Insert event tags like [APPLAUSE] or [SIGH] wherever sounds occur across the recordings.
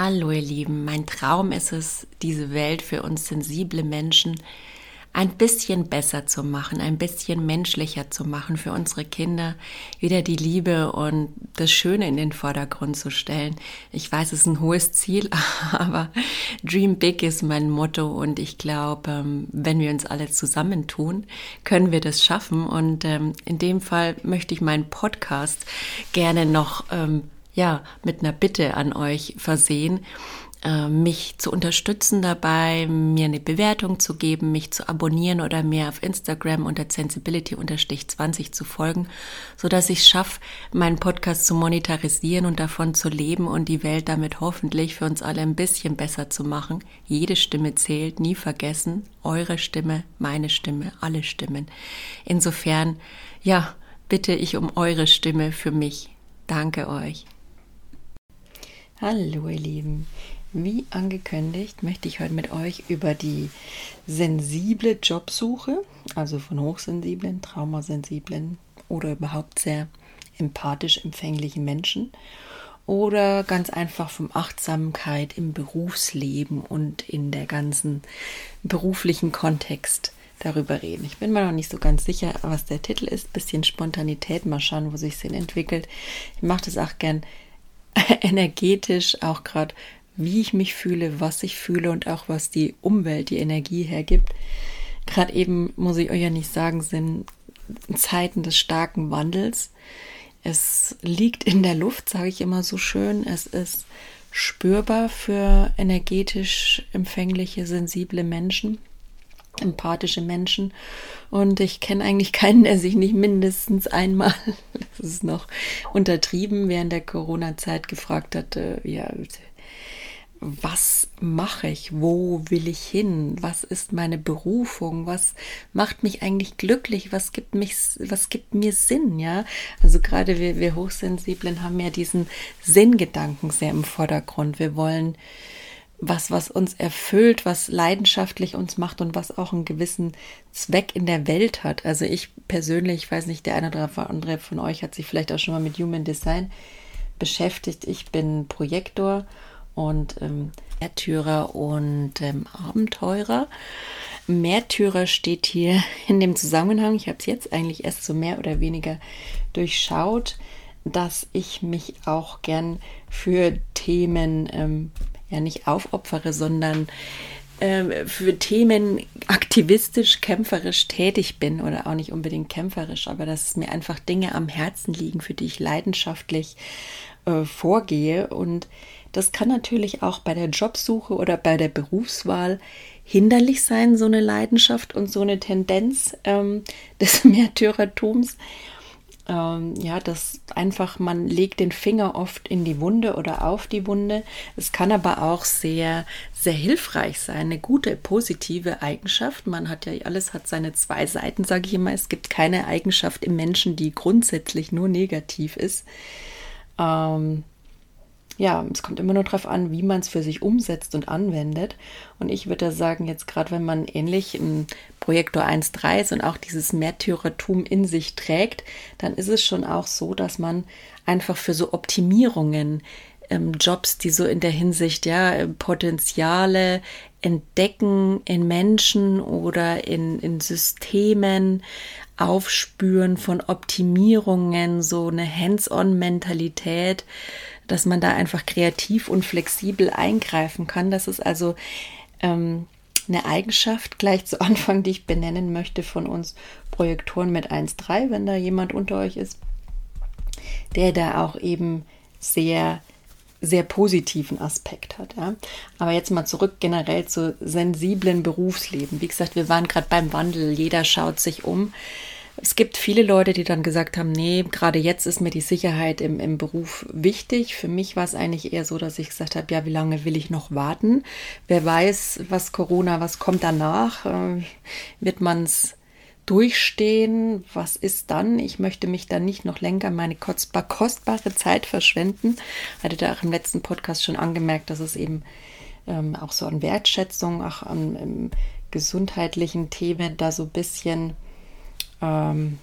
Hallo ihr Lieben, mein Traum ist es, diese Welt für uns sensible Menschen ein bisschen besser zu machen, ein bisschen menschlicher zu machen, für unsere Kinder wieder die Liebe und das Schöne in den Vordergrund zu stellen. Ich weiß, es ist ein hohes Ziel, [LAUGHS] aber Dream Big ist mein Motto und ich glaube, ähm, wenn wir uns alle zusammentun, können wir das schaffen. Und ähm, in dem Fall möchte ich meinen Podcast gerne noch ähm, ja, mit einer Bitte an euch versehen, äh, mich zu unterstützen dabei, mir eine Bewertung zu geben, mich zu abonnieren oder mir auf Instagram unter sensibility-20 zu folgen, so dass ich schaffe, meinen Podcast zu monetarisieren und davon zu leben und die Welt damit hoffentlich für uns alle ein bisschen besser zu machen. Jede Stimme zählt, nie vergessen. Eure Stimme, meine Stimme, alle Stimmen. Insofern, ja, bitte ich um eure Stimme für mich. Danke euch. Hallo ihr Lieben, wie angekündigt möchte ich heute mit euch über die sensible Jobsuche, also von hochsensiblen, traumasensiblen oder überhaupt sehr empathisch empfänglichen Menschen oder ganz einfach vom Achtsamkeit im Berufsleben und in der ganzen beruflichen Kontext darüber reden. Ich bin mir noch nicht so ganz sicher, was der Titel ist. Bisschen Spontanität, mal schauen, wo sich es entwickelt. Ich mache das auch gern [LAUGHS] energetisch auch gerade, wie ich mich fühle, was ich fühle und auch was die Umwelt, die Energie hergibt. Gerade eben, muss ich euch ja nicht sagen, sind Zeiten des starken Wandels. Es liegt in der Luft, sage ich immer so schön. Es ist spürbar für energetisch empfängliche, sensible Menschen empathische Menschen. Und ich kenne eigentlich keinen, der sich nicht mindestens einmal, [LAUGHS] das ist noch untertrieben, während der Corona-Zeit gefragt hat, äh, ja, was mache ich? Wo will ich hin? Was ist meine Berufung? Was macht mich eigentlich glücklich? Was gibt mich, was gibt mir Sinn? Ja, also gerade wir, wir Hochsensiblen haben ja diesen Sinngedanken sehr im Vordergrund. Wir wollen was, was uns erfüllt, was leidenschaftlich uns macht und was auch einen gewissen Zweck in der Welt hat. Also ich persönlich, ich weiß nicht, der eine oder andere von euch hat sich vielleicht auch schon mal mit Human Design beschäftigt. Ich bin Projektor und ähm, Märtyrer und ähm, Abenteurer. Märtyrer steht hier in dem Zusammenhang, ich habe es jetzt eigentlich erst so mehr oder weniger durchschaut, dass ich mich auch gern für Themen ähm, ja nicht aufopfere, sondern äh, für Themen aktivistisch, kämpferisch tätig bin oder auch nicht unbedingt kämpferisch, aber dass mir einfach Dinge am Herzen liegen, für die ich leidenschaftlich äh, vorgehe. Und das kann natürlich auch bei der Jobsuche oder bei der Berufswahl hinderlich sein, so eine Leidenschaft und so eine Tendenz ähm, [LAUGHS] des Märtyrertums ähm, ja, dass einfach man legt den Finger oft in die Wunde oder auf die Wunde. Es kann aber auch sehr, sehr hilfreich sein, eine gute, positive Eigenschaft. Man hat ja alles hat seine zwei Seiten, sage ich immer. Es gibt keine Eigenschaft im Menschen, die grundsätzlich nur negativ ist. Ähm, ja, es kommt immer nur darauf an, wie man es für sich umsetzt und anwendet. Und ich würde sagen, jetzt gerade wenn man ähnlich im Projektor 1.3 ist und auch dieses Märtyrertum in sich trägt, dann ist es schon auch so, dass man einfach für so Optimierungen ähm, Jobs, die so in der Hinsicht, ja, Potenziale entdecken in Menschen oder in, in Systemen, Aufspüren von Optimierungen, so eine Hands-on-Mentalität, dass man da einfach kreativ und flexibel eingreifen kann. Das ist also ähm, eine Eigenschaft gleich zu Anfang, die ich benennen möchte von uns Projektoren mit 1.3, wenn da jemand unter euch ist, der da auch eben sehr sehr positiven Aspekt hat. Ja. Aber jetzt mal zurück generell zu sensiblen Berufsleben. Wie gesagt, wir waren gerade beim Wandel, jeder schaut sich um. Es gibt viele Leute, die dann gesagt haben, nee, gerade jetzt ist mir die Sicherheit im, im Beruf wichtig. Für mich war es eigentlich eher so, dass ich gesagt habe, ja, wie lange will ich noch warten? Wer weiß, was Corona, was kommt danach? Äh, wird man es durchstehen? Was ist dann? Ich möchte mich dann nicht noch länger meine kostbar, kostbare Zeit verschwenden. Hatte da auch im letzten Podcast schon angemerkt, dass es eben ähm, auch so an Wertschätzung, auch an gesundheitlichen Themen da so ein bisschen ähm,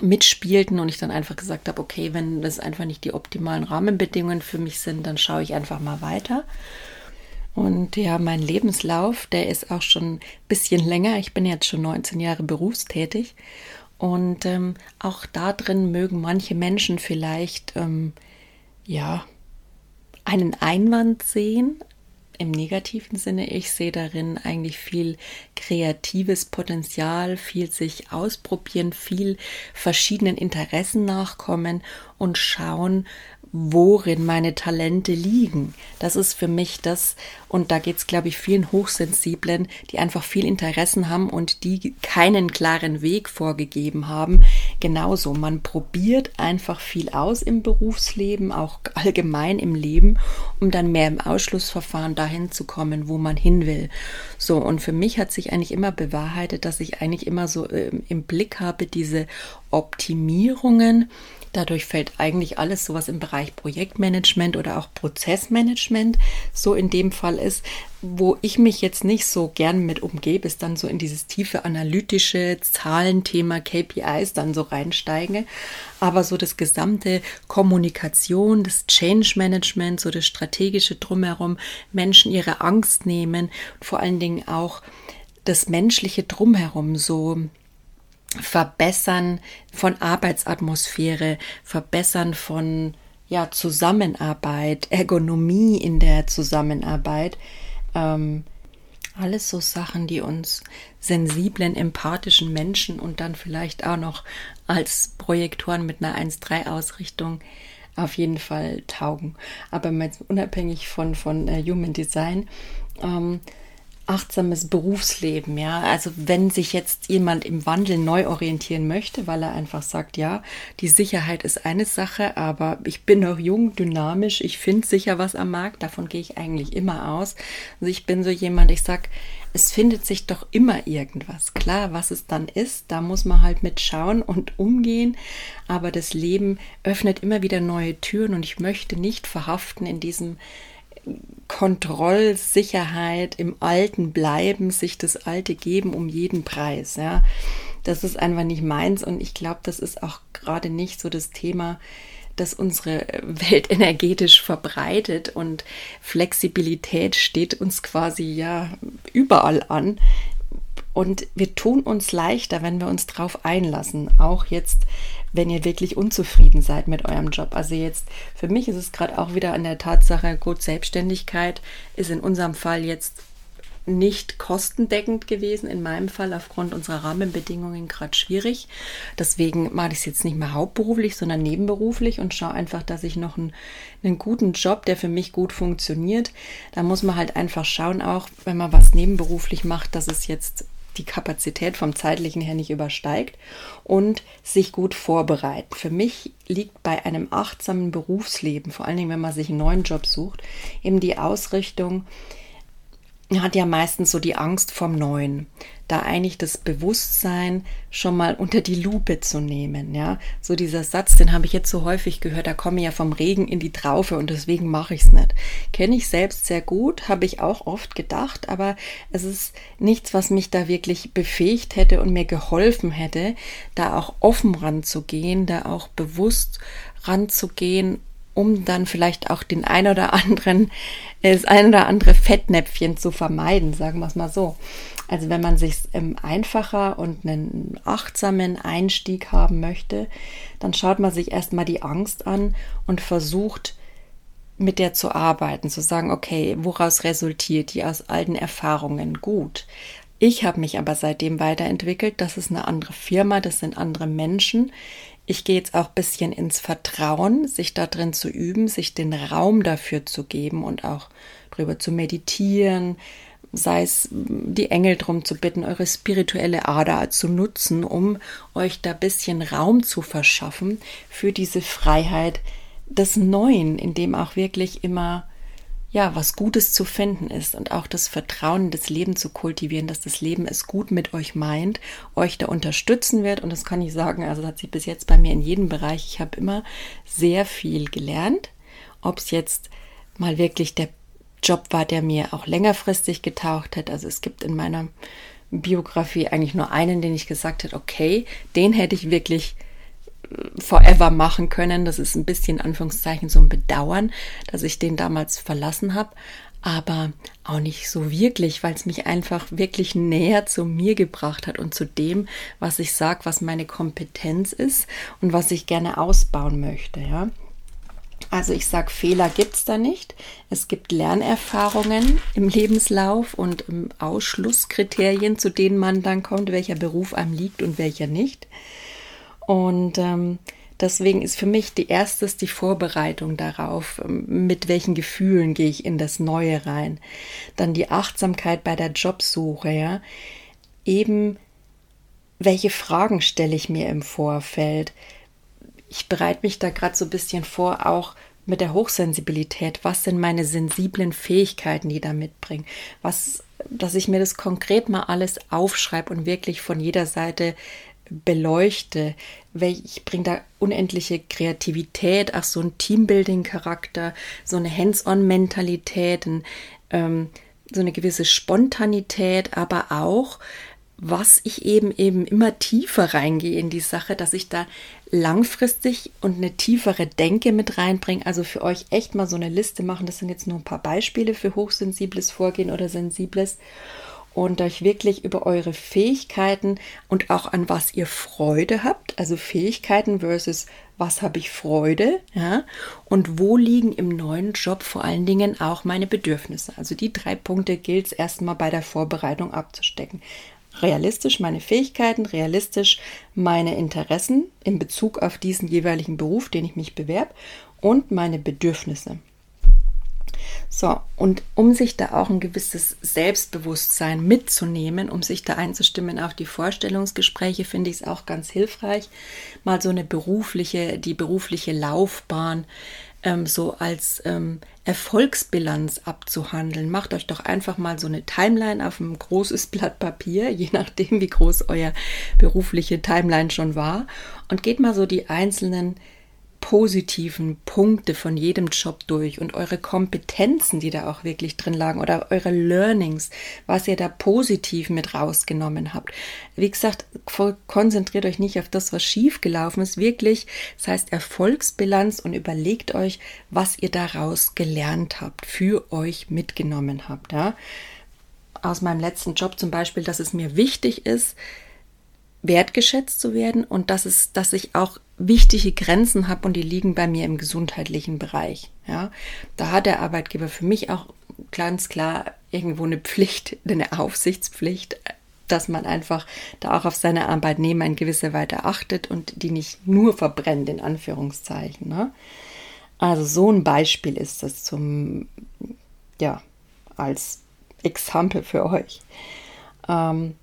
mitspielten und ich dann einfach gesagt habe, okay, wenn das einfach nicht die optimalen Rahmenbedingungen für mich sind, dann schaue ich einfach mal weiter. Und ja, mein Lebenslauf, der ist auch schon ein bisschen länger. Ich bin jetzt schon 19 Jahre berufstätig. Und ähm, auch da drin mögen manche Menschen vielleicht, ähm, ja, einen Einwand sehen, im negativen Sinne. Ich sehe darin eigentlich viel kreatives Potenzial, viel sich ausprobieren, viel verschiedenen Interessen nachkommen und schauen, worin meine Talente liegen. Das ist für mich das, und da geht es, glaube ich, vielen Hochsensiblen, die einfach viel Interessen haben und die keinen klaren Weg vorgegeben haben. Genauso, man probiert einfach viel aus im Berufsleben, auch allgemein im Leben, um dann mehr im Ausschlussverfahren dahin zu kommen, wo man hin will. So, und für mich hat sich eigentlich immer bewahrheitet, dass ich eigentlich immer so äh, im Blick habe, diese Optimierungen, Dadurch fällt eigentlich alles sowas im Bereich Projektmanagement oder auch Prozessmanagement so in dem Fall ist. Wo ich mich jetzt nicht so gern mit umgebe, ist dann so in dieses tiefe analytische Zahlenthema KPIs dann so reinsteige. Aber so das gesamte Kommunikation, das Change Management, so das strategische Drumherum, Menschen ihre Angst nehmen, vor allen Dingen auch das menschliche Drumherum so Verbessern von Arbeitsatmosphäre, Verbessern von ja, Zusammenarbeit, Ergonomie in der Zusammenarbeit. Ähm, alles so Sachen, die uns sensiblen, empathischen Menschen und dann vielleicht auch noch als Projektoren mit einer 1-3-Ausrichtung auf jeden Fall taugen. Aber jetzt unabhängig von, von uh, Human Design, ähm, achtsames Berufsleben, ja. Also wenn sich jetzt jemand im Wandel neu orientieren möchte, weil er einfach sagt, ja, die Sicherheit ist eine Sache, aber ich bin noch jung, dynamisch, ich finde sicher was am Markt, davon gehe ich eigentlich immer aus. Also ich bin so jemand, ich sag, es findet sich doch immer irgendwas. Klar, was es dann ist, da muss man halt mit schauen und umgehen, aber das Leben öffnet immer wieder neue Türen und ich möchte nicht verhaften in diesem Kontrollsicherheit im Alten bleiben, sich das Alte geben um jeden Preis. Ja, das ist einfach nicht meins und ich glaube, das ist auch gerade nicht so das Thema, das unsere Welt [LAUGHS] energetisch verbreitet und Flexibilität steht uns quasi ja überall an. Und wir tun uns leichter, wenn wir uns drauf einlassen. Auch jetzt, wenn ihr wirklich unzufrieden seid mit eurem Job. Also jetzt, für mich ist es gerade auch wieder an der Tatsache, gut, Selbstständigkeit ist in unserem Fall jetzt nicht kostendeckend gewesen, in meinem Fall aufgrund unserer Rahmenbedingungen gerade schwierig. Deswegen mache ich es jetzt nicht mehr hauptberuflich, sondern nebenberuflich und schaue einfach, dass ich noch einen, einen guten Job, der für mich gut funktioniert. Da muss man halt einfach schauen, auch wenn man was nebenberuflich macht, dass es jetzt die Kapazität vom zeitlichen her nicht übersteigt und sich gut vorbereiten. Für mich liegt bei einem achtsamen Berufsleben, vor allen Dingen wenn man sich einen neuen Job sucht, eben die Ausrichtung, hat ja meistens so die Angst vom Neuen da eigentlich das Bewusstsein schon mal unter die Lupe zu nehmen. Ja, so dieser Satz, den habe ich jetzt so häufig gehört, da komme ich ja vom Regen in die Traufe und deswegen mache ich es nicht. Kenne ich selbst sehr gut, habe ich auch oft gedacht, aber es ist nichts, was mich da wirklich befähigt hätte und mir geholfen hätte, da auch offen ranzugehen, da auch bewusst ranzugehen um dann vielleicht auch den ein oder anderen, das ein oder andere Fettnäpfchen zu vermeiden, sagen wir es mal so. Also wenn man sich ähm, einfacher und einen achtsamen Einstieg haben möchte, dann schaut man sich erstmal die Angst an und versucht mit der zu arbeiten, zu sagen, okay, woraus resultiert die aus alten Erfahrungen? Gut. Ich habe mich aber seitdem weiterentwickelt. Das ist eine andere Firma, das sind andere Menschen. Ich gehe jetzt auch ein bisschen ins Vertrauen, sich da drin zu üben, sich den Raum dafür zu geben und auch drüber zu meditieren, sei es die Engel drum zu bitten, eure spirituelle Ader zu nutzen, um euch da bisschen Raum zu verschaffen für diese Freiheit des Neuen, in dem auch wirklich immer ja, was Gutes zu finden ist und auch das Vertrauen in das Leben zu kultivieren, dass das Leben es gut mit euch meint, euch da unterstützen wird. Und das kann ich sagen, also das hat sich bis jetzt bei mir in jedem Bereich, ich habe immer sehr viel gelernt, ob es jetzt mal wirklich der Job war, der mir auch längerfristig getaucht hat. Also es gibt in meiner Biografie eigentlich nur einen, den ich gesagt habe, okay, den hätte ich wirklich forever machen können. Das ist ein bisschen Anführungszeichen so ein Bedauern, dass ich den damals verlassen habe aber auch nicht so wirklich, weil es mich einfach wirklich näher zu mir gebracht hat und zu dem, was ich sage, was meine Kompetenz ist und was ich gerne ausbauen möchte, ja. Also ich sage, Fehler gibt es da nicht. Es gibt Lernerfahrungen im Lebenslauf und im Ausschlusskriterien, zu denen man dann kommt, welcher Beruf einem liegt und welcher nicht. Und ähm, Deswegen ist für mich die erstes die Vorbereitung darauf, ähm, mit welchen Gefühlen gehe ich in das Neue rein. Dann die Achtsamkeit bei der Jobsuche, ja. Eben, welche Fragen stelle ich mir im Vorfeld? Ich bereite mich da gerade so ein bisschen vor, auch mit der Hochsensibilität. Was sind meine sensiblen Fähigkeiten, die da mitbringen? Was, dass ich mir das konkret mal alles aufschreibe und wirklich von jeder Seite beleuchte. Ich bringe da unendliche Kreativität, auch so ein Teambuilding-Charakter, so eine Hands-on-Mentalität, ähm, so eine gewisse Spontanität, aber auch, was ich eben eben immer tiefer reingehe in die Sache, dass ich da langfristig und eine tiefere Denke mit reinbringe. Also für euch echt mal so eine Liste machen. Das sind jetzt nur ein paar Beispiele für hochsensibles Vorgehen oder sensibles und euch wirklich über eure Fähigkeiten und auch an was ihr Freude habt, also Fähigkeiten versus was habe ich Freude, ja, und wo liegen im neuen Job vor allen Dingen auch meine Bedürfnisse. Also die drei Punkte gilt es erstmal bei der Vorbereitung abzustecken. Realistisch meine Fähigkeiten, realistisch meine Interessen in Bezug auf diesen jeweiligen Beruf, den ich mich bewerbe und meine Bedürfnisse. So, und um sich da auch ein gewisses Selbstbewusstsein mitzunehmen, um sich da einzustimmen auf die Vorstellungsgespräche, finde ich es auch ganz hilfreich, mal so eine berufliche, die berufliche Laufbahn ähm, so als ähm, Erfolgsbilanz abzuhandeln. Macht euch doch einfach mal so eine Timeline auf ein großes [LAUGHS] Blatt Papier, je nachdem, wie groß euer berufliche Timeline schon war, und geht mal so die einzelnen positiven Punkte von jedem Job durch und eure Kompetenzen, die da auch wirklich drin lagen oder eure Learnings, was ihr da positiv mit rausgenommen habt. Wie gesagt, konzentriert euch nicht auf das, was schief gelaufen ist, wirklich, das heißt Erfolgsbilanz und überlegt euch, was ihr daraus gelernt habt, für euch mitgenommen habt. Ja? Aus meinem letzten Job zum Beispiel, dass es mir wichtig ist, wertgeschätzt zu werden und dass es, dass ich auch wichtige Grenzen habe und die liegen bei mir im gesundheitlichen Bereich. Ja, da hat der Arbeitgeber für mich auch ganz klar irgendwo eine Pflicht, [LAUGHS] eine Aufsichtspflicht, dass man einfach da auch auf seine Arbeitnehmer in gewisser Weise achtet und die nicht nur verbrennt, in Anführungszeichen. Ne? Also so ein Beispiel ist das zum, ja, als Exempel für euch. Ähm,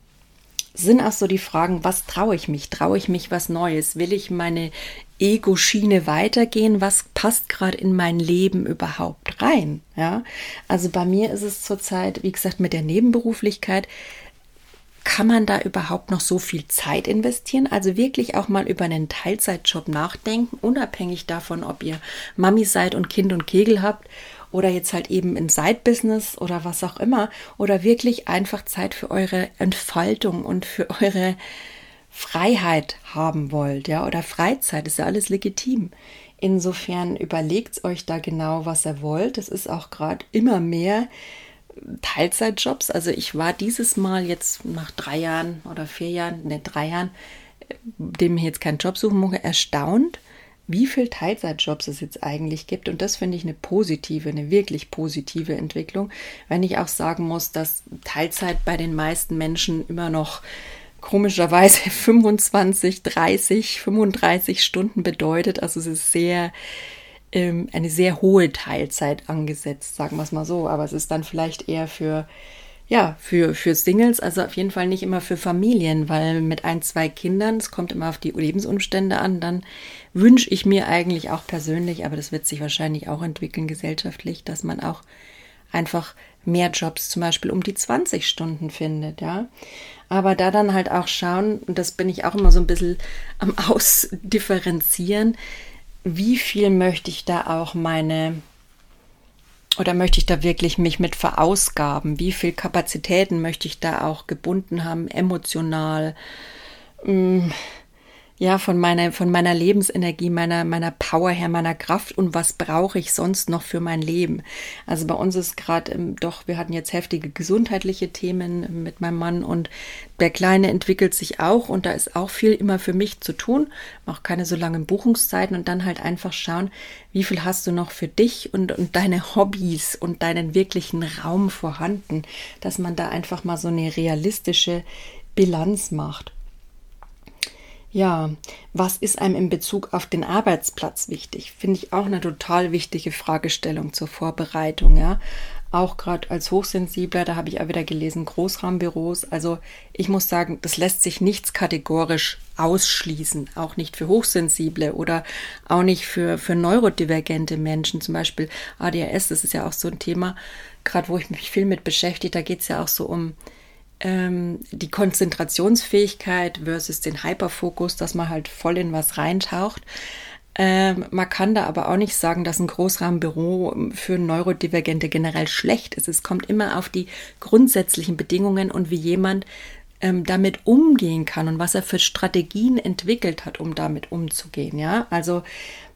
sind auch so die Fragen, was traue ich mich? Traue ich mich was Neues? Will ich meine Ego-Schiene weitergehen? Was passt gerade in mein Leben überhaupt rein? Ja, also bei mir ist es zurzeit, wie gesagt, mit der Nebenberuflichkeit, kann man da überhaupt noch so viel Zeit investieren? Also wirklich auch mal über einen Teilzeitjob nachdenken, unabhängig davon, ob ihr Mami seid und Kind und Kegel habt oder jetzt halt eben in Side-Business oder was auch immer oder wirklich einfach Zeit für eure Entfaltung und für eure Freiheit haben wollt, ja, oder Freizeit, ist ja alles legitim. Insofern überlegt euch da genau, was ihr wollt. Es ist auch gerade immer mehr Teilzeitjobs. Also ich war dieses Mal jetzt nach drei Jahren oder vier Jahren, ne, drei Jahren, dem ich jetzt keinen Job suchen muss, erstaunt, wie viele Teilzeitjobs es jetzt eigentlich gibt. Und das finde ich eine positive, eine wirklich positive Entwicklung. Wenn ich auch sagen muss, dass Teilzeit bei den meisten Menschen immer noch komischerweise 25, 30, 35 Stunden bedeutet. Also es ist sehr, ähm, eine sehr hohe Teilzeit angesetzt, sagen wir es mal so. Aber es ist dann vielleicht eher für ja, für, für Singles, also auf jeden Fall nicht immer für Familien, weil mit ein, zwei Kindern, es kommt immer auf die Lebensumstände an, dann wünsche ich mir eigentlich auch persönlich, aber das wird sich wahrscheinlich auch entwickeln gesellschaftlich, dass man auch einfach mehr Jobs zum Beispiel um die 20 Stunden findet, ja. Aber da dann halt auch schauen, und das bin ich auch immer so ein bisschen am [LAUGHS] Ausdifferenzieren, wie viel möchte ich da auch meine oder möchte ich da wirklich mich mit verausgaben? Wie viel Kapazitäten möchte ich da auch gebunden haben, emotional? Mm, ja, von meiner, von meiner Lebensenergie, meiner, meiner Power her, meiner Kraft und was brauche ich sonst noch für mein Leben. Also bei uns ist gerade ähm, doch, wir hatten jetzt heftige gesundheitliche Themen mit meinem Mann und der Kleine entwickelt sich auch und da ist auch viel immer für mich zu tun, auch keine so langen Buchungszeiten und dann halt einfach schauen, wie viel hast du noch für dich und, und deine Hobbys und deinen wirklichen Raum vorhanden, dass man da einfach mal so eine realistische Bilanz macht. Ja, was ist einem in Bezug auf den Arbeitsplatz wichtig? Finde ich auch eine total wichtige Fragestellung zur Vorbereitung, ja. Auch gerade als Hochsensibler, da habe ich auch wieder gelesen, Großraumbüros. Also ich muss sagen, das lässt sich nichts kategorisch ausschließen, auch nicht für Hochsensible oder auch nicht für, für neurodivergente Menschen, zum Beispiel ADHS, das ist ja auch so ein Thema, gerade wo ich mich viel mit beschäftige, da geht es ja auch so um ähm, die Konzentrationsfähigkeit versus den Hyperfokus, dass man halt voll in was reintaucht. Ähm, man kann da aber auch nicht sagen, dass ein Großrahmenbüro für Neurodivergente generell schlecht ist. Es kommt immer auf die grundsätzlichen Bedingungen und wie jemand ähm, damit umgehen kann und was er für Strategien entwickelt hat, um damit umzugehen. Ja, also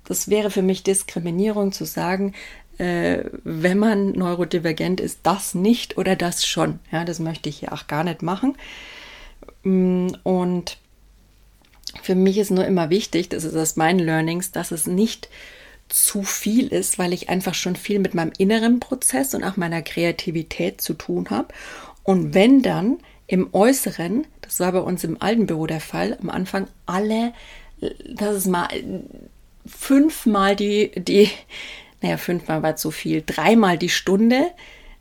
das wäre für mich Diskriminierung zu sagen, äh, wenn man neurodivergent ist, das nicht oder das schon. Ja, das möchte ich ja auch gar nicht machen. Mm, und für mich ist nur immer wichtig, das ist aus meinen Learnings, dass es nicht zu viel ist, weil ich einfach schon viel mit meinem inneren Prozess und auch meiner Kreativität zu tun habe. Und wenn dann im Äußeren, das war bei uns im alten Büro der Fall, am Anfang alle, das ist mal fünfmal die, die, naja, fünfmal war zu viel, dreimal die Stunde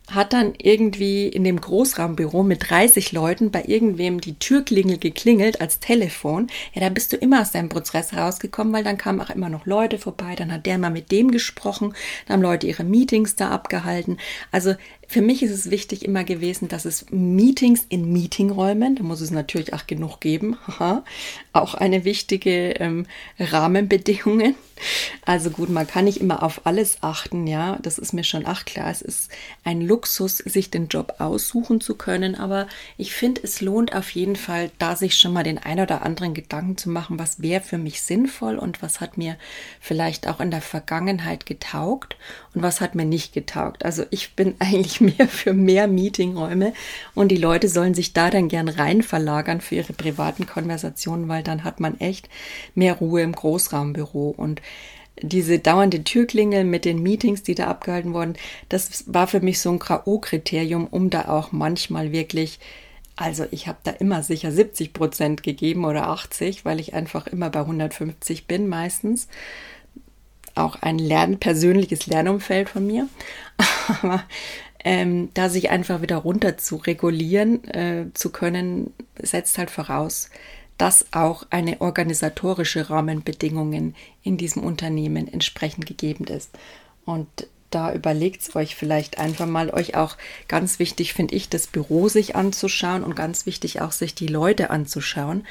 hat dann irgendwie in dem Großraumbüro mit 30 Leuten bei irgendwem die Türklingel geklingelt als Telefon. Ja, da bist du immer aus deinem Prozess rausgekommen, weil dann kamen auch immer noch Leute vorbei, dann hat der mal mit dem gesprochen, dann haben Leute ihre Meetings da abgehalten. Also für mich ist es wichtig immer gewesen, dass es Meetings in Meetingräumen, da muss es natürlich auch genug geben, auch eine wichtige ähm, Rahmenbedingungen. Also gut, man kann nicht immer auf alles achten, ja, das ist mir schon auch klar. Es ist ein Luxus, sich den Job aussuchen zu können, aber ich finde, es lohnt auf jeden Fall, da sich schon mal den ein oder anderen Gedanken zu machen, was wäre für mich sinnvoll und was hat mir vielleicht auch in der Vergangenheit getaugt und was hat mir nicht getaugt. Also ich bin [LAUGHS] eigentlich mehr für mehr Meetingräume und die Leute sollen sich da dann gern rein verlagern für ihre privaten Konversationen, weil dann hat man echt mehr Ruhe im Großraumbüro und diese dauernde Türklingel mit den Meetings, die da abgehalten wurden, das war für mich so ein K.O.-Kriterium, um da auch manchmal wirklich also ich habe da immer sicher 70 Prozent gegeben oder 80, weil ich einfach immer bei 150 bin meistens auch ein Lern persönliches Lernumfeld von mir. [LAUGHS] Aber ähm, da sich einfach wieder runter zu regulieren äh, zu können, setzt halt voraus, dass auch eine organisatorische Rahmenbedingungen in diesem Unternehmen entsprechend gegeben ist. Und da überlegt es euch vielleicht einfach mal, euch auch ganz wichtig finde ich, das Büro sich anzuschauen und ganz wichtig auch sich die Leute anzuschauen.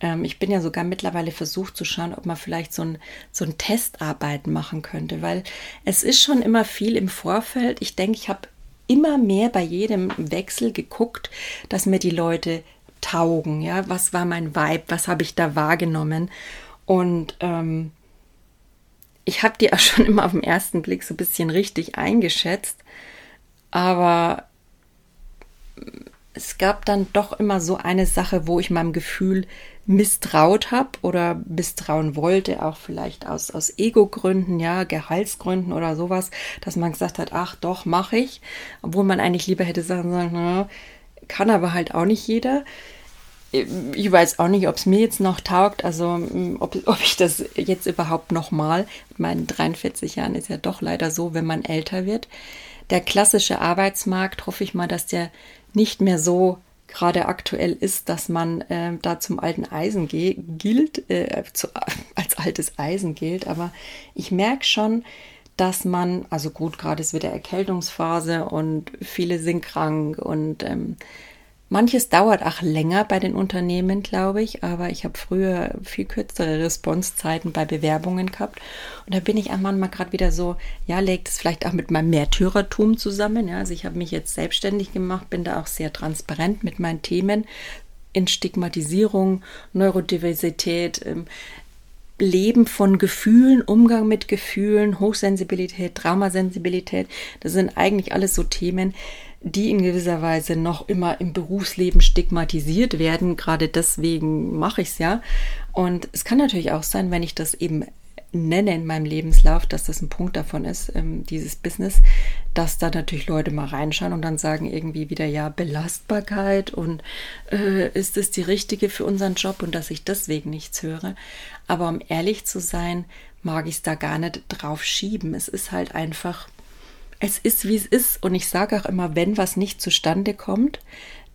Ähm, ich bin ja sogar mittlerweile versucht zu schauen, ob man vielleicht so ein, so ein Testarbeit machen könnte, weil es ist schon immer viel im Vorfeld. Ich denke, ich habe immer mehr bei jedem Wechsel geguckt, dass mir die Leute taugen. Ja, was war mein Vibe? Was habe ich da wahrgenommen? Und ähm, ich habe die auch [LAUGHS] schon immer auf den ersten Blick so ein bisschen richtig eingeschätzt, aber es gab dann doch immer so eine Sache, wo ich meinem Gefühl misstraut habe oder misstrauen wollte, auch vielleicht aus, aus Ego-Gründen, ja, Gehaltsgründen oder sowas, dass man gesagt hat, ach doch, mache ich, obwohl man eigentlich lieber hätte sagen sollen, na, kann aber halt auch nicht jeder ich weiß auch nicht, ob es mir jetzt noch taugt, also mm, ob, ob ich das jetzt überhaupt noch mal, mit meinen 43 Jahren ist ja doch leider so, wenn man älter wird. Der klassische Arbeitsmarkt, hoffe ich mal, dass der nicht mehr so gerade aktuell ist, dass man äh, da zum alten Eisen gilt, äh, zu, [LAUGHS] als altes Eisen gilt. Aber ich merke schon, dass man, also gut, gerade ist wieder Erkältungsphase und viele sind krank und ähm, Manches dauert auch länger bei den Unternehmen, glaube ich, aber ich habe früher viel kürzere Responsezeiten bei Bewerbungen gehabt. Und da bin ich am manchmal gerade wieder so, ja, legt es vielleicht auch mit meinem Märtyrertum zusammen. Ja, also ich habe mich jetzt selbstständig gemacht, bin da auch sehr transparent mit meinen Themen. in Stigmatisierung, Neurodiversität, ähm, Leben von Gefühlen, Umgang mit Gefühlen, Hochsensibilität, Traumasensibilität. Das sind eigentlich alles so Themen, die in gewisser Weise noch immer im Berufsleben stigmatisiert werden. Gerade deswegen mache ich es ja. Und es kann natürlich auch sein, wenn ich das eben nenne in meinem Lebenslauf, dass das ein Punkt davon ist, ähm, dieses Business, dass da natürlich Leute mal reinschauen und dann sagen irgendwie wieder, ja, Belastbarkeit und äh, ist es die richtige für unseren Job und dass ich deswegen nichts höre. Aber um ehrlich zu sein, mag ich es da gar nicht drauf schieben. Es ist halt einfach, es ist wie es ist. Und ich sage auch immer, wenn was nicht zustande kommt,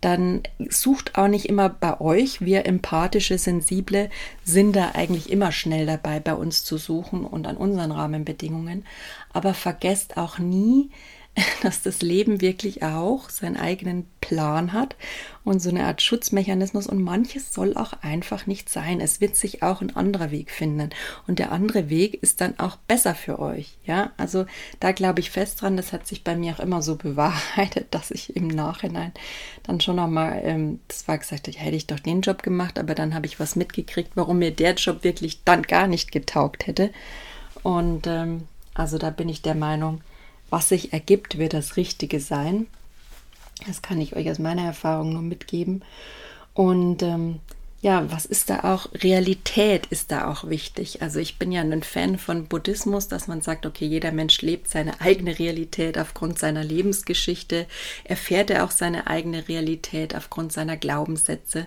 dann sucht auch nicht immer bei euch. Wir empathische, sensible sind da eigentlich immer schnell dabei, bei uns zu suchen und an unseren Rahmenbedingungen. Aber vergesst auch nie, [LAUGHS] dass das Leben wirklich auch seinen eigenen Plan hat und so eine Art Schutzmechanismus und manches soll auch einfach nicht sein. Es wird sich auch ein anderer Weg finden und der andere Weg ist dann auch besser für euch. Ja, also da glaube ich fest dran. Das hat sich bei mir auch immer so [LAUGHS] bewahrheitet, dass ich im Nachhinein dann schon nochmal, ähm, das war gesagt, ja, hätte ich doch den Job gemacht, aber dann habe ich was mitgekriegt, warum mir der Job wirklich dann gar nicht getaugt hätte. Und ähm, also da bin ich der Meinung, was sich ergibt, wird das Richtige sein. Das kann ich euch aus meiner Erfahrung nur mitgeben. Und ähm, ja, was ist da auch? Realität ist da auch wichtig. Also ich bin ja ein Fan von Buddhismus, dass man sagt, okay, jeder Mensch lebt seine eigene Realität aufgrund seiner Lebensgeschichte, erfährt er auch seine eigene Realität aufgrund seiner Glaubenssätze.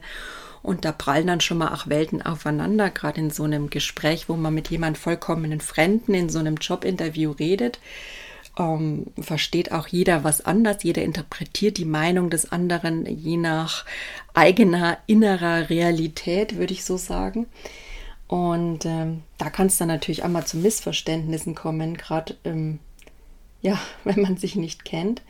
Und da prallen dann schon mal auch Welten aufeinander, gerade in so einem Gespräch, wo man mit jemandem vollkommenen Fremden in so einem Jobinterview redet ähm, versteht auch jeder was anders. Jeder interpretiert die Meinung des anderen je nach eigener innerer Realität, würde ich so sagen. Und ähm, da kann es dann natürlich auch mal zu Missverständnissen kommen, gerade ähm, ja, [LAUGHS] wenn man sich nicht kennt.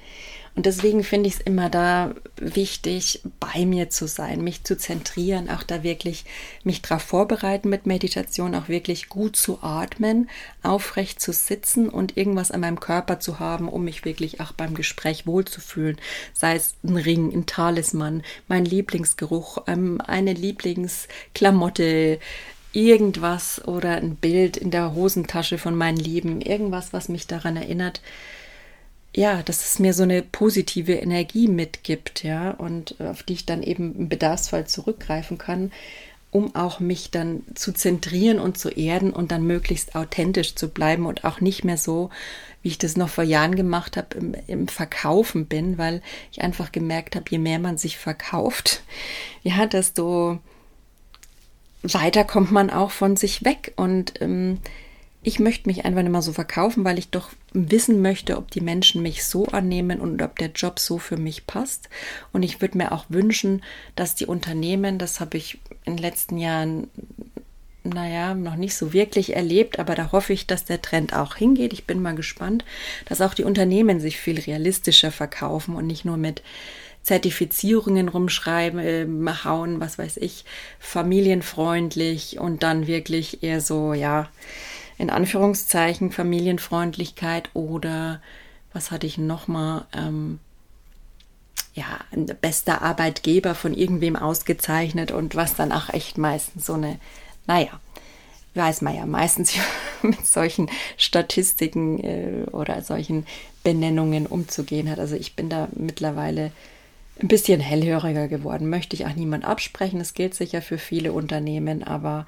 Und deswegen finde ich es immer da wichtig, bei mir zu sein, mich zu zentrieren, auch da wirklich mich darauf vorbereiten mit Meditation, auch wirklich gut zu atmen, aufrecht zu sitzen und irgendwas an meinem Körper zu haben, um mich wirklich auch beim Gespräch wohlzufühlen. Sei es ein Ring, ein Talisman, mein Lieblingsgeruch, ähm, eine Lieblingsklamotte, irgendwas oder ein Bild in der Hosentasche von meinen Lieben, irgendwas, was mich daran erinnert, ja, dass es mir so eine positive Energie mitgibt, ja, und auf die ich dann eben im Bedarfsfall zurückgreifen kann, um auch mich dann zu zentrieren und zu erden und dann möglichst authentisch zu bleiben und auch nicht mehr so, wie ich das noch vor Jahren gemacht habe, im, im Verkaufen bin, weil ich einfach gemerkt habe, je mehr man sich verkauft, [LAUGHS] ja, desto weiter kommt man auch von sich weg. Und ähm, ich möchte mich einfach nicht mal so verkaufen, weil ich doch wissen möchte, ob die Menschen mich so annehmen und ob der Job so für mich passt. Und ich würde mir auch wünschen, dass die Unternehmen, das habe ich in den letzten Jahren, naja, noch nicht so wirklich erlebt, aber da hoffe ich, dass der Trend auch hingeht. Ich bin mal gespannt, dass auch die Unternehmen sich viel realistischer verkaufen und nicht nur mit Zertifizierungen rumschreiben, äh, hauen, was weiß ich, familienfreundlich und dann wirklich eher so, ja, in Anführungszeichen Familienfreundlichkeit oder was hatte ich nochmal? Ähm, ja, bester Arbeitgeber von irgendwem ausgezeichnet und was dann auch echt meistens so eine, naja, weiß man ja meistens [LAUGHS] mit solchen Statistiken äh, oder solchen Benennungen umzugehen hat. Also ich bin da mittlerweile ein bisschen hellhöriger geworden. Möchte ich auch niemand absprechen. Das gilt sicher für viele Unternehmen, aber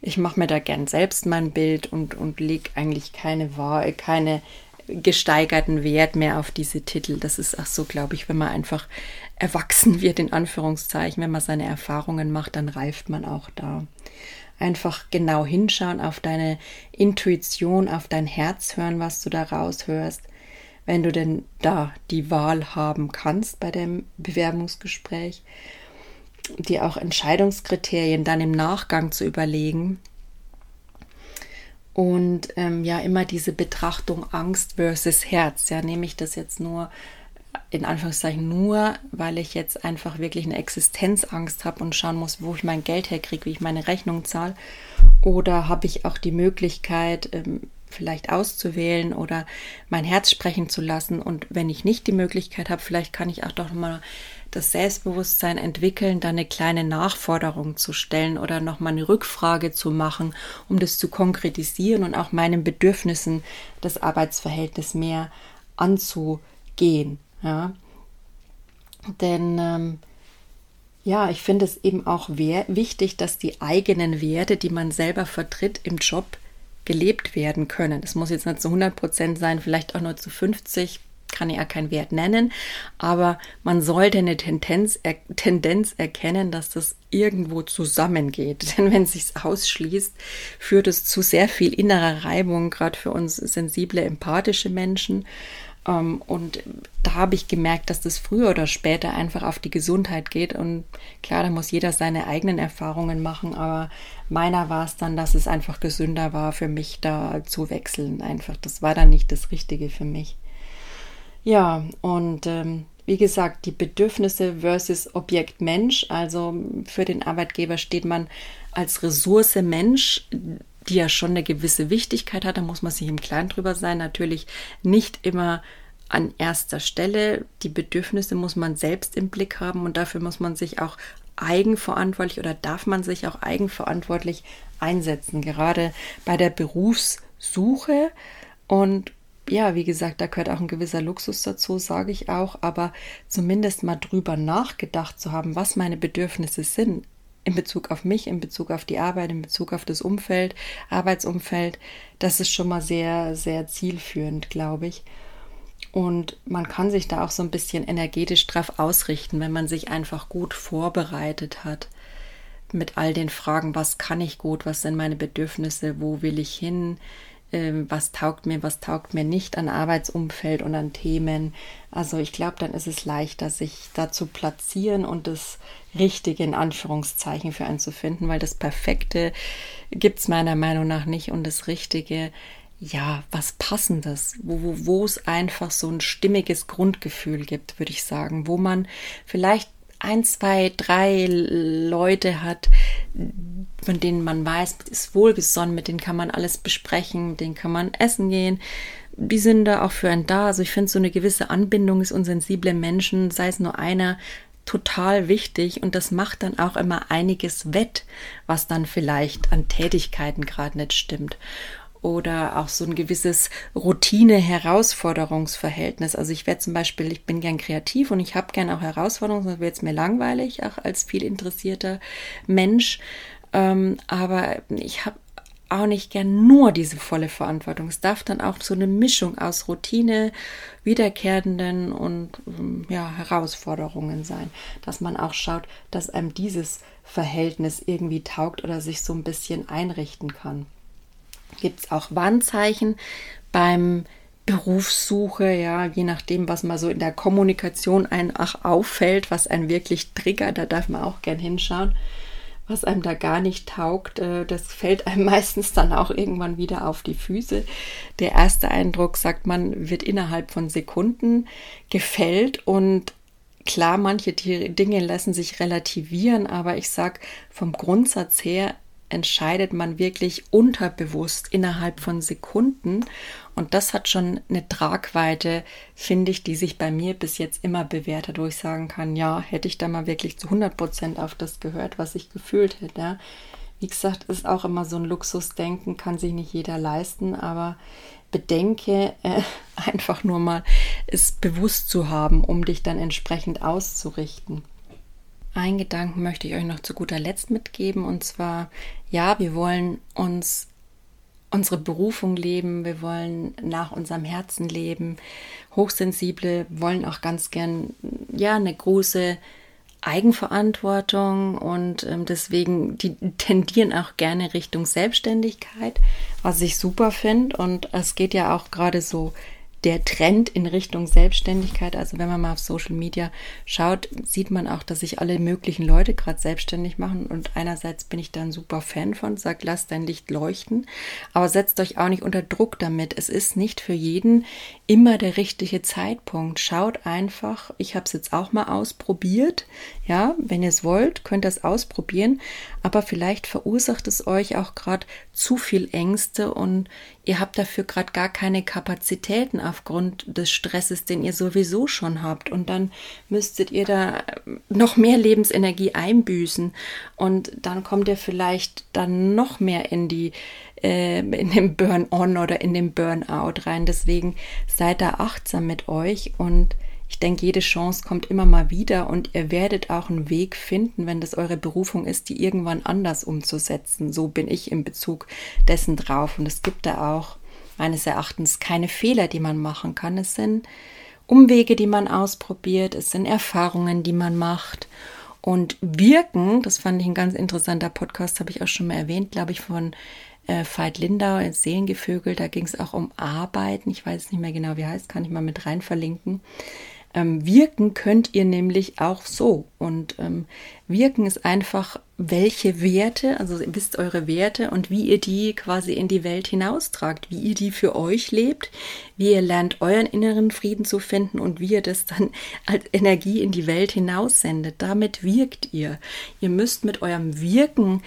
ich mache mir da gern selbst mein Bild und, und lege eigentlich keine keine gesteigerten Wert mehr auf diese Titel. Das ist auch so, glaube ich, wenn man einfach erwachsen [LAUGHS] wird, in Anführungszeichen, wenn man seine Erfahrungen macht, dann reift man auch da. Einfach genau hinschauen auf deine Intuition, auf dein Herz hören, was du da raushörst. Wenn du denn da die Wahl haben kannst bei dem Bewerbungsgespräch dir auch Entscheidungskriterien dann im Nachgang zu überlegen. Und ähm, ja, immer diese Betrachtung Angst versus Herz. Ja, nehme ich das jetzt nur in Anführungszeichen nur, weil ich jetzt einfach wirklich eine Existenzangst habe und schauen muss, wo ich mein Geld herkriege, wie ich meine Rechnung zahle. Oder habe ich auch die Möglichkeit, ähm, vielleicht auszuwählen oder mein Herz sprechen zu lassen. Und wenn ich nicht die Möglichkeit habe, vielleicht kann ich auch doch mal das Selbstbewusstsein entwickeln, da eine kleine Nachforderung zu stellen oder nochmal eine Rückfrage zu machen, um das zu konkretisieren und auch meinen Bedürfnissen das Arbeitsverhältnis mehr anzugehen. Ja. Denn ähm, ja, ich finde es eben auch wichtig, dass die eigenen Werte, die man selber vertritt, im Job gelebt werden können. Das muss jetzt nicht zu 100 Prozent sein, vielleicht auch nur zu 50, kann ja keinen Wert nennen, aber man sollte eine Tendenz, er, Tendenz erkennen, dass das irgendwo zusammengeht. [LAUGHS] Denn wenn es sich ausschließt, führt es zu sehr viel innerer Reibung, gerade für uns sensible, empathische Menschen. Ähm, und da habe ich gemerkt, dass das früher oder später einfach auf die Gesundheit geht. Und klar, da muss jeder seine eigenen Erfahrungen machen, aber meiner war es dann, dass es einfach gesünder war für mich, da zu wechseln. Einfach, das war dann nicht das Richtige für mich. Ja, und ähm, wie gesagt, die Bedürfnisse versus Objekt Mensch. Also für den Arbeitgeber steht man als Ressource Mensch die ja schon eine gewisse Wichtigkeit hat. Da muss man sich im Klaren drüber sein. Natürlich nicht immer an erster Stelle. Die Bedürfnisse muss man selbst im Blick haben und dafür muss man sich auch eigenverantwortlich oder darf man sich auch eigenverantwortlich einsetzen, gerade bei der Berufssuche. Und ja, wie gesagt, da gehört auch ein gewisser Luxus dazu, sage ich auch, aber zumindest mal drüber nachgedacht zu haben, was meine Bedürfnisse sind, in Bezug auf mich, in Bezug auf die Arbeit, in Bezug auf das Umfeld, Arbeitsumfeld, das ist schon mal sehr, sehr zielführend, glaube ich. Und man kann sich da auch so ein bisschen energetisch drauf ausrichten, wenn man sich einfach gut vorbereitet hat mit all den Fragen, was kann ich gut, was sind meine Bedürfnisse, wo will ich hin, was taugt mir, was taugt mir nicht an Arbeitsumfeld und an Themen. Also ich glaube, dann ist es leichter, sich da zu platzieren und das Richtige in Anführungszeichen für einen zu finden, weil das Perfekte gibt es meiner Meinung nach nicht und das Richtige, ja, was Passendes, wo, wo, wo es einfach so ein stimmiges Grundgefühl gibt, würde ich sagen, wo man vielleicht ein, zwei, drei Leute hat, von denen man weiß, ist wohlgesonnen, mit denen kann man alles besprechen, denen kann man essen gehen. Die sind da auch für einen da. Also ich finde, so eine gewisse Anbindung ist unsensible Menschen, sei es nur einer, total wichtig und das macht dann auch immer einiges wett, was dann vielleicht an Tätigkeiten gerade nicht stimmt oder auch so ein gewisses Routine-Herausforderungsverhältnis. Also ich werde zum Beispiel, ich bin gern kreativ und ich habe gern auch Herausforderungen, sonst wird es mir langweilig, auch als viel interessierter Mensch. Ähm, aber ich habe auch nicht gern nur diese volle Verantwortung. Es darf dann auch so eine Mischung aus Routine, wiederkehrenden und ähm, ja, Herausforderungen sein, dass man auch schaut, dass einem dieses Verhältnis irgendwie taugt oder sich so ein bisschen einrichten kann gibt es auch Warnzeichen beim Berufssuche, ja, je nachdem, was mal so in der Kommunikation ein ach auffällt, was einen wirklich triggert, da darf man auch gern hinschauen. Was einem da gar nicht taugt, äh, das fällt einem [LAUGHS] meistens dann auch irgendwann wieder auf die Füße. Der erste Eindruck, sagt man, wird innerhalb von Sekunden gefällt und klar, manche Dinge lassen sich relativieren, aber ich sag vom Grundsatz her, entscheidet man wirklich unterbewusst innerhalb von Sekunden. Und das hat schon eine Tragweite, finde ich, die sich bei mir bis jetzt immer bewährt hat, wo ich sagen kann, ja, hätte ich da mal wirklich zu 100 Prozent auf das gehört, was ich gefühlt hätte. Wie gesagt, ist auch immer so ein Luxusdenken, kann sich nicht jeder leisten, aber bedenke äh, [LAUGHS] einfach nur mal, es bewusst zu haben, um dich dann entsprechend auszurichten. Ein Gedanken möchte ich euch noch zu guter Letzt mitgeben und zwar, ja, wir wollen uns unsere Berufung leben, wir wollen nach unserem Herzen leben. Hochsensible wollen auch ganz gern, ja, eine große Eigenverantwortung und ähm, deswegen, die [LAUGHS] tendieren auch gerne Richtung Selbstständigkeit, was ich super finde. Und es geht ja auch gerade so der Trend in Richtung Selbstständigkeit. Also wenn man mal auf Social Media schaut, sieht man auch, dass sich alle möglichen Leute gerade selbstständig machen. Und einerseits bin ich da ein super Fan von, sagt, lasst dein Licht leuchten, aber setzt euch auch nicht unter Druck damit. Es ist nicht für jeden immer der richtige Zeitpunkt. Schaut einfach, ich habe es jetzt auch mal ausprobiert. Ja, wenn ihr es wollt, könnt ihr es ausprobieren, aber vielleicht verursacht es euch auch gerade zu viel Ängste und ihr habt dafür gerade gar keine Kapazitäten aufgrund des Stresses, den ihr sowieso schon habt. Und dann müsstet ihr da noch mehr Lebensenergie einbüßen und dann kommt ihr vielleicht dann noch mehr in die äh, in den Burn-on oder in den Burnout rein. Deswegen seid da achtsam mit euch und ich denke, jede Chance kommt immer mal wieder und ihr werdet auch einen Weg finden, wenn das eure Berufung ist, die irgendwann anders umzusetzen. So bin ich in Bezug dessen drauf. Und es gibt da auch meines Erachtens keine Fehler, die man machen kann. Es sind Umwege, die man ausprobiert, es sind Erfahrungen, die man macht. Und Wirken, das fand ich ein ganz interessanter Podcast, habe ich auch schon mal erwähnt, glaube ich, von äh, Veit Lindau, Seelengevögel. Da ging es auch um Arbeiten. Ich weiß nicht mehr genau, wie heißt, kann ich mal mit rein verlinken. Ähm, wirken könnt ihr nämlich auch so. Und ähm, wirken ist einfach, welche Werte, also ihr wisst eure Werte und wie ihr die quasi in die Welt hinaustragt, wie ihr die für euch lebt, wie ihr lernt, euren inneren Frieden zu finden und wie ihr das dann [LAUGHS] als Energie in die Welt hinaussendet. Damit wirkt ihr. Ihr müsst mit eurem Wirken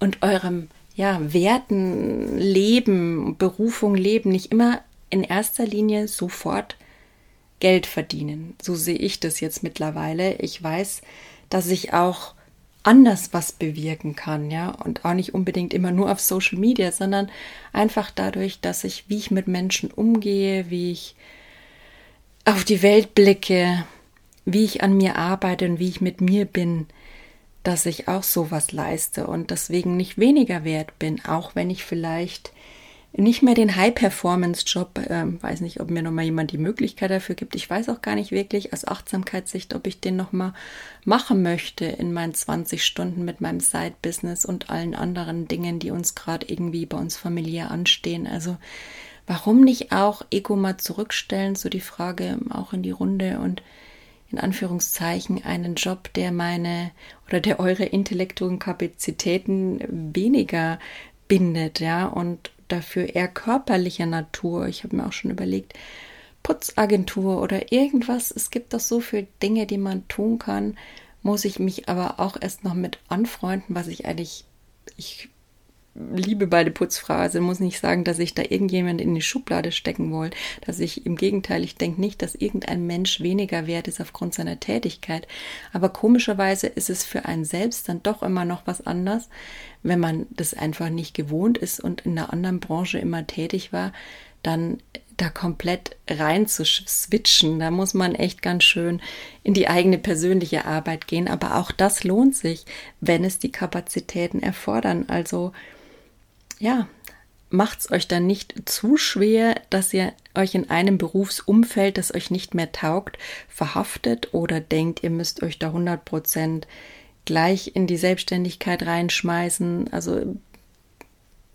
und eurem ja, Werten, Leben, Berufung leben, nicht immer in erster Linie sofort Geld verdienen. So sehe ich das jetzt mittlerweile. Ich weiß, dass ich auch anders was bewirken kann, ja, und auch nicht unbedingt immer nur auf Social Media, sondern einfach dadurch, dass ich, wie ich mit Menschen umgehe, wie ich auf die Welt blicke, wie ich an mir arbeite und wie ich mit mir bin, dass ich auch sowas leiste und deswegen nicht weniger wert bin, auch wenn ich vielleicht nicht mehr den High-Performance-Job. Ähm, weiß nicht, ob mir nochmal jemand die Möglichkeit dafür gibt. Ich weiß auch gar nicht wirklich aus Achtsamkeitssicht, ob ich den nochmal machen möchte in meinen 20 Stunden mit meinem Side-Business und allen anderen Dingen, die uns gerade irgendwie bei uns familiär anstehen. Also warum nicht auch Ego mal zurückstellen? So die Frage auch in die Runde und in Anführungszeichen einen Job, der meine oder der eure intellektuellen Kapazitäten weniger bindet, ja, und dafür eher körperlicher Natur. Ich habe mir auch schon überlegt, Putzagentur oder irgendwas. Es gibt doch so viele Dinge, die man tun kann. Muss ich mich aber auch erst noch mit anfreunden, was ich eigentlich, ich liebe beide. Also muss nicht sagen, dass ich da irgendjemand in die Schublade stecken wollte. Dass ich im Gegenteil, ich denke nicht, dass irgendein Mensch weniger wert ist aufgrund seiner Tätigkeit. Aber komischerweise ist es für einen selbst dann doch immer noch was anderes, wenn man das einfach nicht gewohnt ist und in einer anderen Branche immer tätig war, dann da komplett rein zu switchen. Da muss man echt ganz schön in die eigene persönliche Arbeit gehen. Aber auch das lohnt sich, wenn es die Kapazitäten erfordern. Also ja, macht es euch dann nicht zu schwer, dass ihr euch in einem Berufsumfeld, das euch nicht mehr taugt, verhaftet oder denkt, ihr müsst euch da 100 Prozent gleich in die Selbstständigkeit reinschmeißen. Also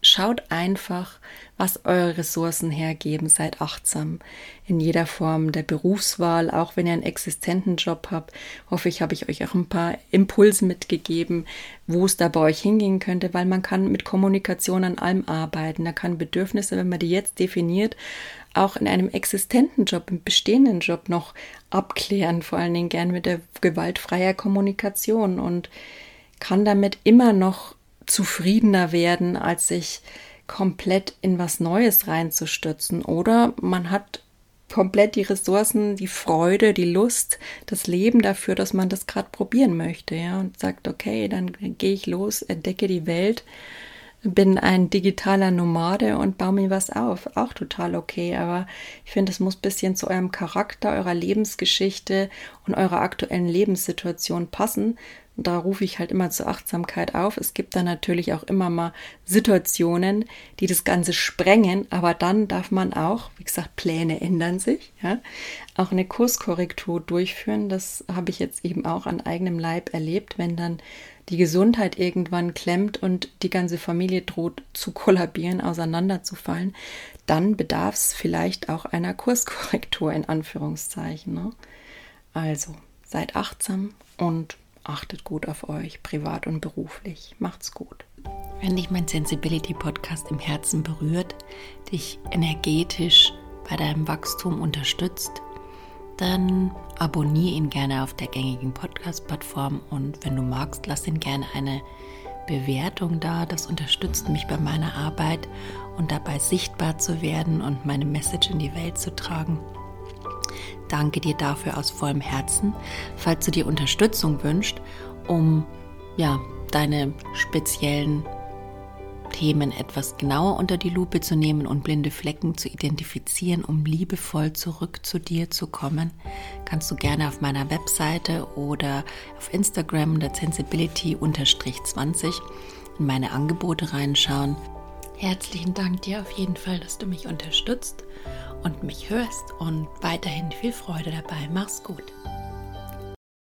Schaut einfach, was eure Ressourcen hergeben. Seid achtsam in jeder Form der Berufswahl, auch wenn ihr einen existenten Job habt. Hoffe ich, habe ich euch auch ein paar Impulse mitgegeben, wo es da bei euch hingehen könnte, weil man kann mit Kommunikation an allem arbeiten. Da kann Bedürfnisse, wenn man die jetzt definiert, auch in einem existenten Job, im bestehenden Job noch abklären, vor allen Dingen gern mit der gewaltfreier Kommunikation und kann damit immer noch zufriedener werden, als sich komplett in was Neues reinzustürzen. Oder man hat komplett die Ressourcen, die Freude, die Lust, das Leben dafür, dass man das gerade probieren möchte, ja, und sagt, okay, dann gehe ich los, entdecke die Welt, bin ein digitaler Nomade und baue mir was auf. Auch total okay, aber ich finde, es muss ein bisschen zu eurem Charakter, eurer Lebensgeschichte und eurer aktuellen Lebenssituation passen, da rufe ich halt immer zur Achtsamkeit auf. Es gibt da natürlich auch immer mal Situationen, die das Ganze sprengen, aber dann darf man auch, wie gesagt, Pläne ändern sich, ja, auch eine Kurskorrektur durchführen. Das habe ich jetzt eben auch an eigenem Leib erlebt, wenn dann die Gesundheit irgendwann klemmt und die ganze Familie droht zu kollabieren, auseinanderzufallen, dann bedarf es vielleicht auch einer Kurskorrektur in Anführungszeichen. Ne? Also seid achtsam und Achtet gut auf euch, privat und beruflich. Macht's gut. Wenn dich mein Sensibility Podcast im Herzen berührt, dich energetisch bei deinem Wachstum unterstützt, dann abonniere ihn gerne auf der gängigen Podcast-Plattform und wenn du magst, lass ihn gerne eine Bewertung da. Das unterstützt mich bei meiner Arbeit und dabei sichtbar zu werden und meine Message in die Welt zu tragen. Danke dir dafür aus vollem Herzen. Falls du dir Unterstützung wünschst, um ja, deine speziellen Themen etwas genauer unter die Lupe zu nehmen und blinde Flecken zu identifizieren, um liebevoll zurück zu dir zu kommen, kannst du gerne auf meiner Webseite oder auf Instagram der Sensibility-20 in meine Angebote reinschauen. Herzlichen Dank dir auf jeden Fall, dass du mich unterstützt und mich hörst und weiterhin viel Freude dabei. Mach's gut.